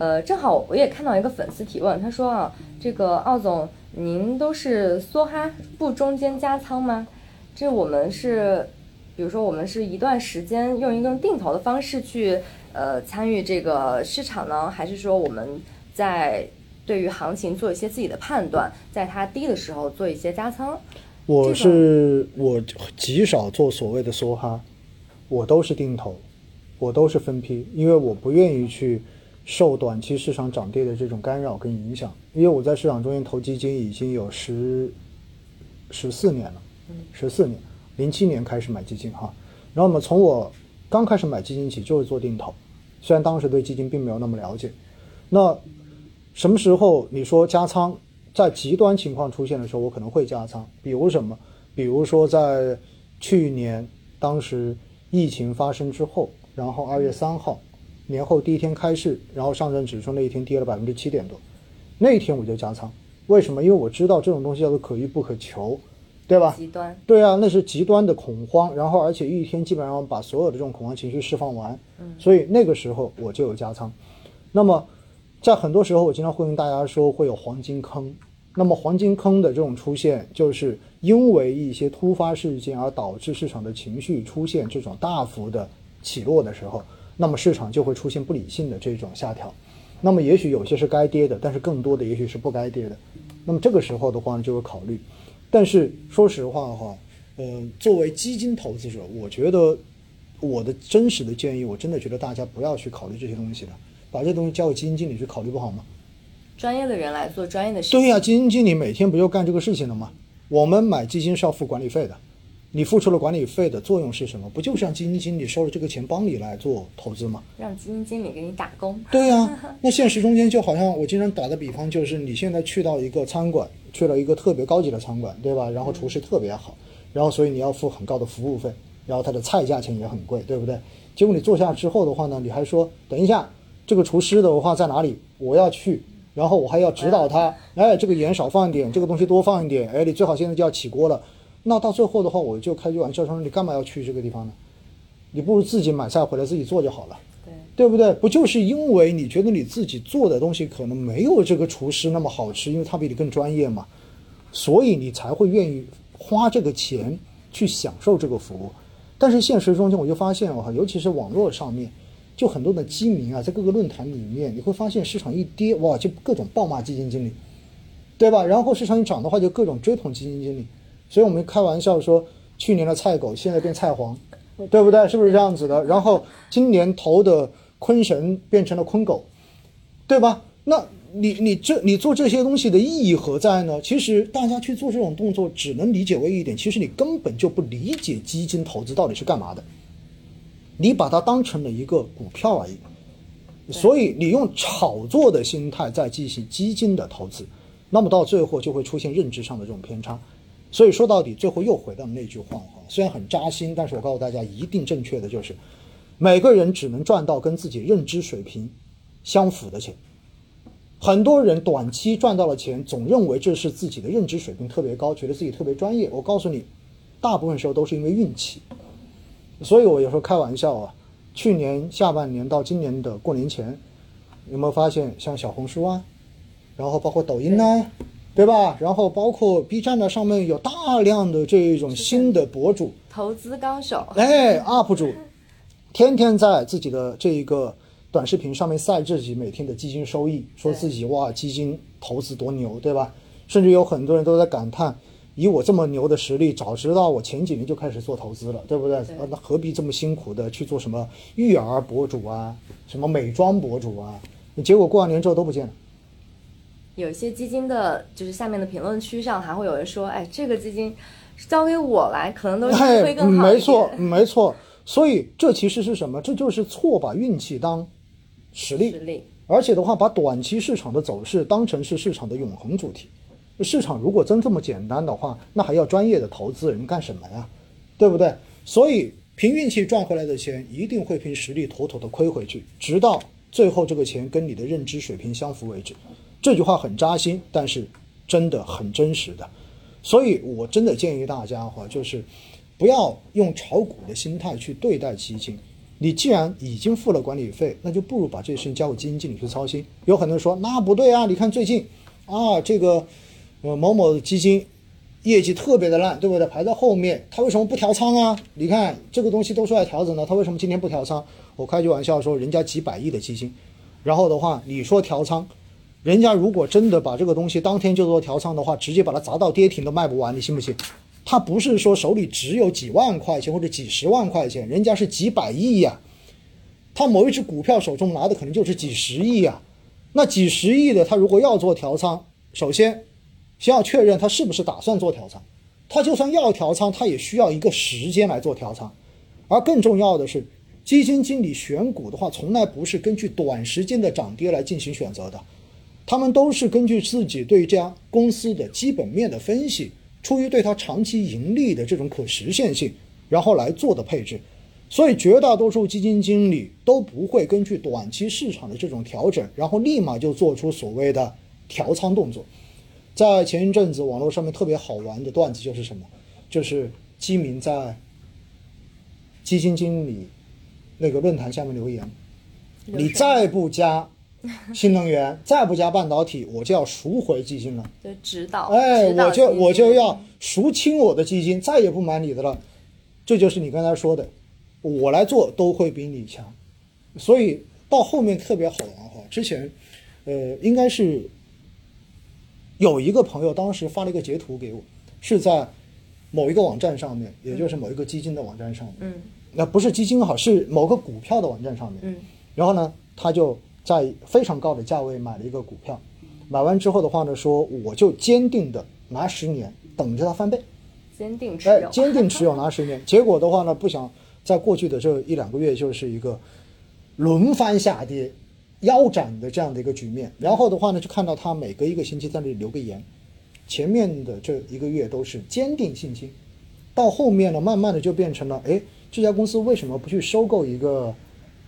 呃，正好我也看到一个粉丝提问，他说啊，这个奥总，您都是梭哈不中间加仓吗？这我们是，比如说我们是一段时间用一个定投的方式去呃参与这个市场呢，还是说我们在对于行情做一些自己的判断，在它低的时候做一些加仓？我是我极少做所谓的梭哈，我都是定投，我都是分批，因为我不愿意去受短期市场涨跌的这种干扰跟影响。因为我在市场中间投基金已经有十十四年了，十四年，零七年开始买基金哈。然后我们，从我刚开始买基金起就是做定投，虽然当时对基金并没有那么了解。那什么时候你说加仓？在极端情况出现的时候，我可能会加仓。比如什么？比如说在去年当时疫情发生之后，然后二月三号年后第一天开市，然后上证指数那一天跌了百分之七点多，那一天我就加仓。为什么？因为我知道这种东西叫做可遇不可求，对吧？极端。对啊，那是极端的恐慌，然后而且一天基本上把所有的这种恐慌情绪释放完，所以那个时候我就有加仓。那么。在很多时候，我经常会跟大家说会有黄金坑。那么黄金坑的这种出现，就是因为一些突发事件而导致市场的情绪出现这种大幅的起落的时候，那么市场就会出现不理性的这种下调。那么也许有些是该跌的，但是更多的也许是不该跌的。那么这个时候的话呢，就会考虑。但是说实话的话，嗯，作为基金投资者，我觉得我的真实的建议，我真的觉得大家不要去考虑这些东西了。把这东西交给基金经理去考虑不好吗？专业的人来做专业的事情。对呀，基金经理每天不就干这个事情了吗？我们买基金是要付管理费的，你付出了管理费的作用是什么？不就是让基金经理收了这个钱帮你来做投资吗？让基金经理给你打工。对呀，那现实中间就好像我经常打的比方，就是你现在去到一个餐馆，去了一个特别高级的餐馆，对吧？然后厨师特别好，然后所以你要付很高的服务费，然后他的菜价钱也很贵，对不对？结果你坐下之后的话呢，你还说等一下。这个厨师的话在哪里？我要去，然后我还要指导他。哎，这个盐少放一点，这个东西多放一点。哎，你最好现在就要起锅了。那到最后的话，我就开句玩笑说，你干嘛要去这个地方呢？你不如自己买菜回来自己做就好了，对对不对？不就是因为你觉得你自己做的东西可能没有这个厨师那么好吃，因为他比你更专业嘛，所以你才会愿意花这个钱去享受这个服务。但是现实中间我就发现哈，尤其是网络上面。就很多的基民啊，在各个论坛里面，你会发现市场一跌，哇，就各种暴骂基金经理，对吧？然后市场一涨的话，就各种追捧基金经理。所以我们开玩笑说，去年的菜狗现在变菜黄，对不对？是不是这样子的？然后今年投的坤神变成了坤狗，对吧？那你你这你做这些东西的意义何在呢？其实大家去做这种动作，只能理解为一点，其实你根本就不理解基金投资到底是干嘛的。你把它当成了一个股票而已，所以你用炒作的心态在进行基金的投资，那么到最后就会出现认知上的这种偏差。所以说到底，最后又回到那句话哈，虽然很扎心，但是我告诉大家，一定正确的就是，每个人只能赚到跟自己认知水平相符的钱。很多人短期赚到了钱，总认为这是自己的认知水平特别高，觉得自己特别专业。我告诉你，大部分时候都是因为运气。所以我有时候开玩笑啊，去年下半年到今年的过年前，有没有发现像小红书啊，然后包括抖音呢，对吧？然后包括 B 站呢，上面有大量的这种新的博主，投资高手，哎，UP 主，天天在自己的这一个短视频上面晒自己每天的基金收益，说自己哇基金投资多牛，对吧？甚至有很多人都在感叹。以我这么牛的实力，早知道我前几年就开始做投资了，对不对？那何必这么辛苦的去做什么育儿博主啊，什么美妆博主啊？结果过完年之后都不见了。有一些基金的，就是下面的评论区上还会有人说：“哎，这个基金交给我来，可能都是会更好。”没错，没错。所以这其实是什么？这就是错把运气当实力，实力，而且的话，把短期市场的走势当成是市场的永恒主题。市场如果真这么简单的话，那还要专业的投资人干什么呀？对不对？所以凭运气赚回来的钱，一定会凭实力妥妥的亏回去，直到最后这个钱跟你的认知水平相符为止。这句话很扎心，但是真的很真实的。所以我真的建议大家哈，就是不要用炒股的心态去对待基金，你既然已经付了管理费，那就不如把这事情交给基金经理去操心。有很多人说那不对啊，你看最近啊这个呃某某基金业绩特别的烂，对不对？排在后面，他为什么不调仓啊？你看这个东西都出来调整了，他为什么今天不调仓？我开句玩笑说，人家几百亿的基金，然后的话你说调仓，人家如果真的把这个东西当天就做调仓的话，直接把它砸到跌停都卖不完，你信不信？他不是说手里只有几万块钱或者几十万块钱，人家是几百亿呀、他某一只股票手中拿的可能就是几十亿呀、那几十亿的，他如果要做调仓，首先先要确认他是不是打算做调仓。他就算要调仓，他也需要一个时间来做调仓。而更重要的是，基金经理选股的话，从来不是根据短时间的涨跌来进行选择的，他们都是根据自己对这家公司的基本面的分析，出于对它长期盈利的这种可实现性，然后来做的配置。所以绝大多数基金经理都不会根据短期市场的这种调整，然后立马就做出所谓的调仓动作。在前一阵子网络上面特别好玩的段子就是什么？就是基民在基金经理那个论坛下面留言：“你再不加 新能源，再不加半导体，我就要赎回基金了。就指导，哎，我就我就要赎清我的基金，再也不买你的了。这就是你刚才说的，我来做都会比你强。所以到后面特别好玩哈。之前，呃，应该是有一个朋友当时发了一个截图给我，是在某一个网站上面，也就是某一个基金的网站上面。嗯那不是基金好，是某个股票的网站上面。嗯然后呢，他就在非常高的价位买了一个股票，买完之后的话呢，说我就坚定的拿十年，等着它翻倍，坚定持哎有，，坚定持有拿十年。结果的话呢，不想在过去的这一两个月就是一个轮番下跌、腰斩的这样的一个局面。然后的话呢，就看到他每隔一个星期在那里留个言，前面的这一个月都是坚定信心，到后面呢，慢慢的就变成了，哎，这家公司为什么不去收购一个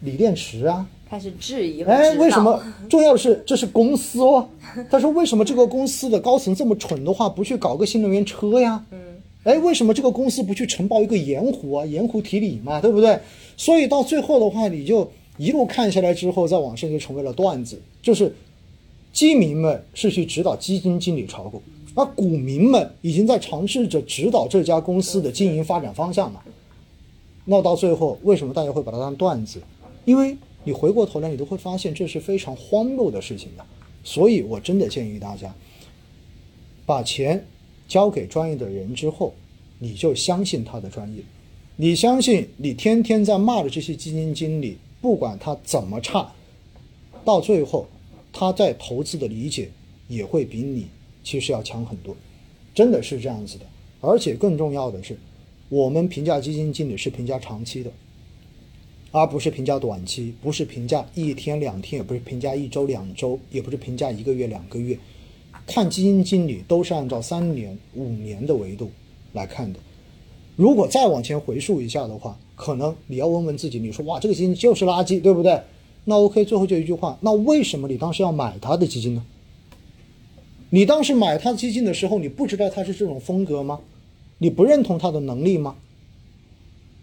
锂电池啊？开始质疑和哎，为什么？重要的是，这是公司哦。他说，为什么这个公司的高层这么蠢的话，不去搞个新能源车呀？嗯，哎，为什么这个公司不去承包一个盐湖啊？盐湖提锂嘛，对不对？所以到最后的话，你就一路看下来之后，在网上就成为了段子，就是基民们是去指导基金经理炒股，而股民们已经在尝试着指导这家公司的经营发展方向了。那到最后，为什么大家会把它当段子？因为你回过头来，你都会发现这是非常荒谬的事情的。所以我真的建议大家，把钱交给专业的人之后，你就相信他的专业，你相信你天天在骂的这些基金经理，不管他怎么差，到最后他在投资的理解也会比你其实要强很多，真的是这样子的。而且更重要的是，我们评价基金经理是评价长期的，而不是评价短期，不是评价一天两天，也不是评价一周两周，也不是评价一个月两个月。看基金经理都是按照三年、五年的维度来看的。如果再往前回溯一下的话，可能你要问问自己，你说哇，这个基金就是垃圾，对不对？那 OK，最后就一句话，那为什么你当时要买他的基金呢？你当时买他基金的时候，你不知道他是这种风格吗？你不认同他的能力吗？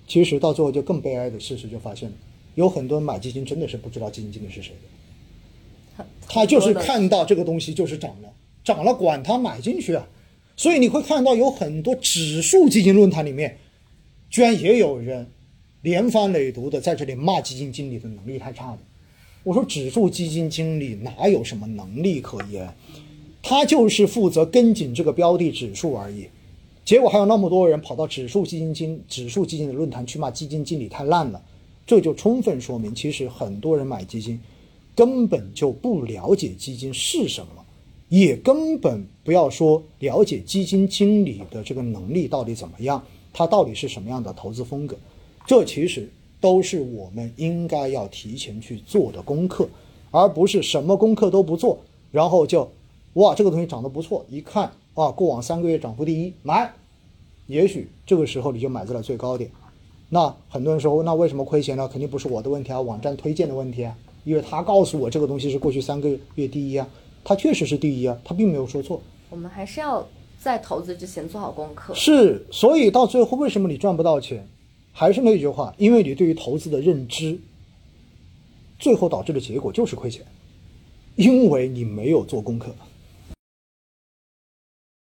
其实到最后就更悲哀的事实就发现了，有很多人买基金真的是不知道基金经理是谁的。他就是看到这个东西就是涨了，涨了管他买进去啊。所以你会看到有很多指数基金论坛里面，居然也有人连番累牍的在这里骂基金经理的能力太差了。我说指数基金经理哪有什么能力可言？他就是负责跟紧这个标的指数而已。结果还有那么多人跑到指数基金经指数基金的论坛去骂基金经理太烂了，这就充分说明，其实很多人买基金根本就不了解基金是什么，也根本不要说了解基金经理的这个能力到底怎么样，他到底是什么样的投资风格，这其实都是我们应该要提前去做的功课，而不是什么功课都不做，然后就哇这个东西涨得不错，一看啊过往三个月涨幅第一买，也许这个时候你就买在了最高点。那很多人说，那为什么亏钱呢？肯定不是我的问题啊，网站推荐的问题啊，因为他告诉我这个东西是过去三个月第一啊，他确实是第一啊，他并没有说错。我们还是要在投资之前做好功课。是，所以到最后为什么你赚不到钱？还是那句话，因为你对于投资的认知，最后导致的结果就是亏钱，因为你没有做功课。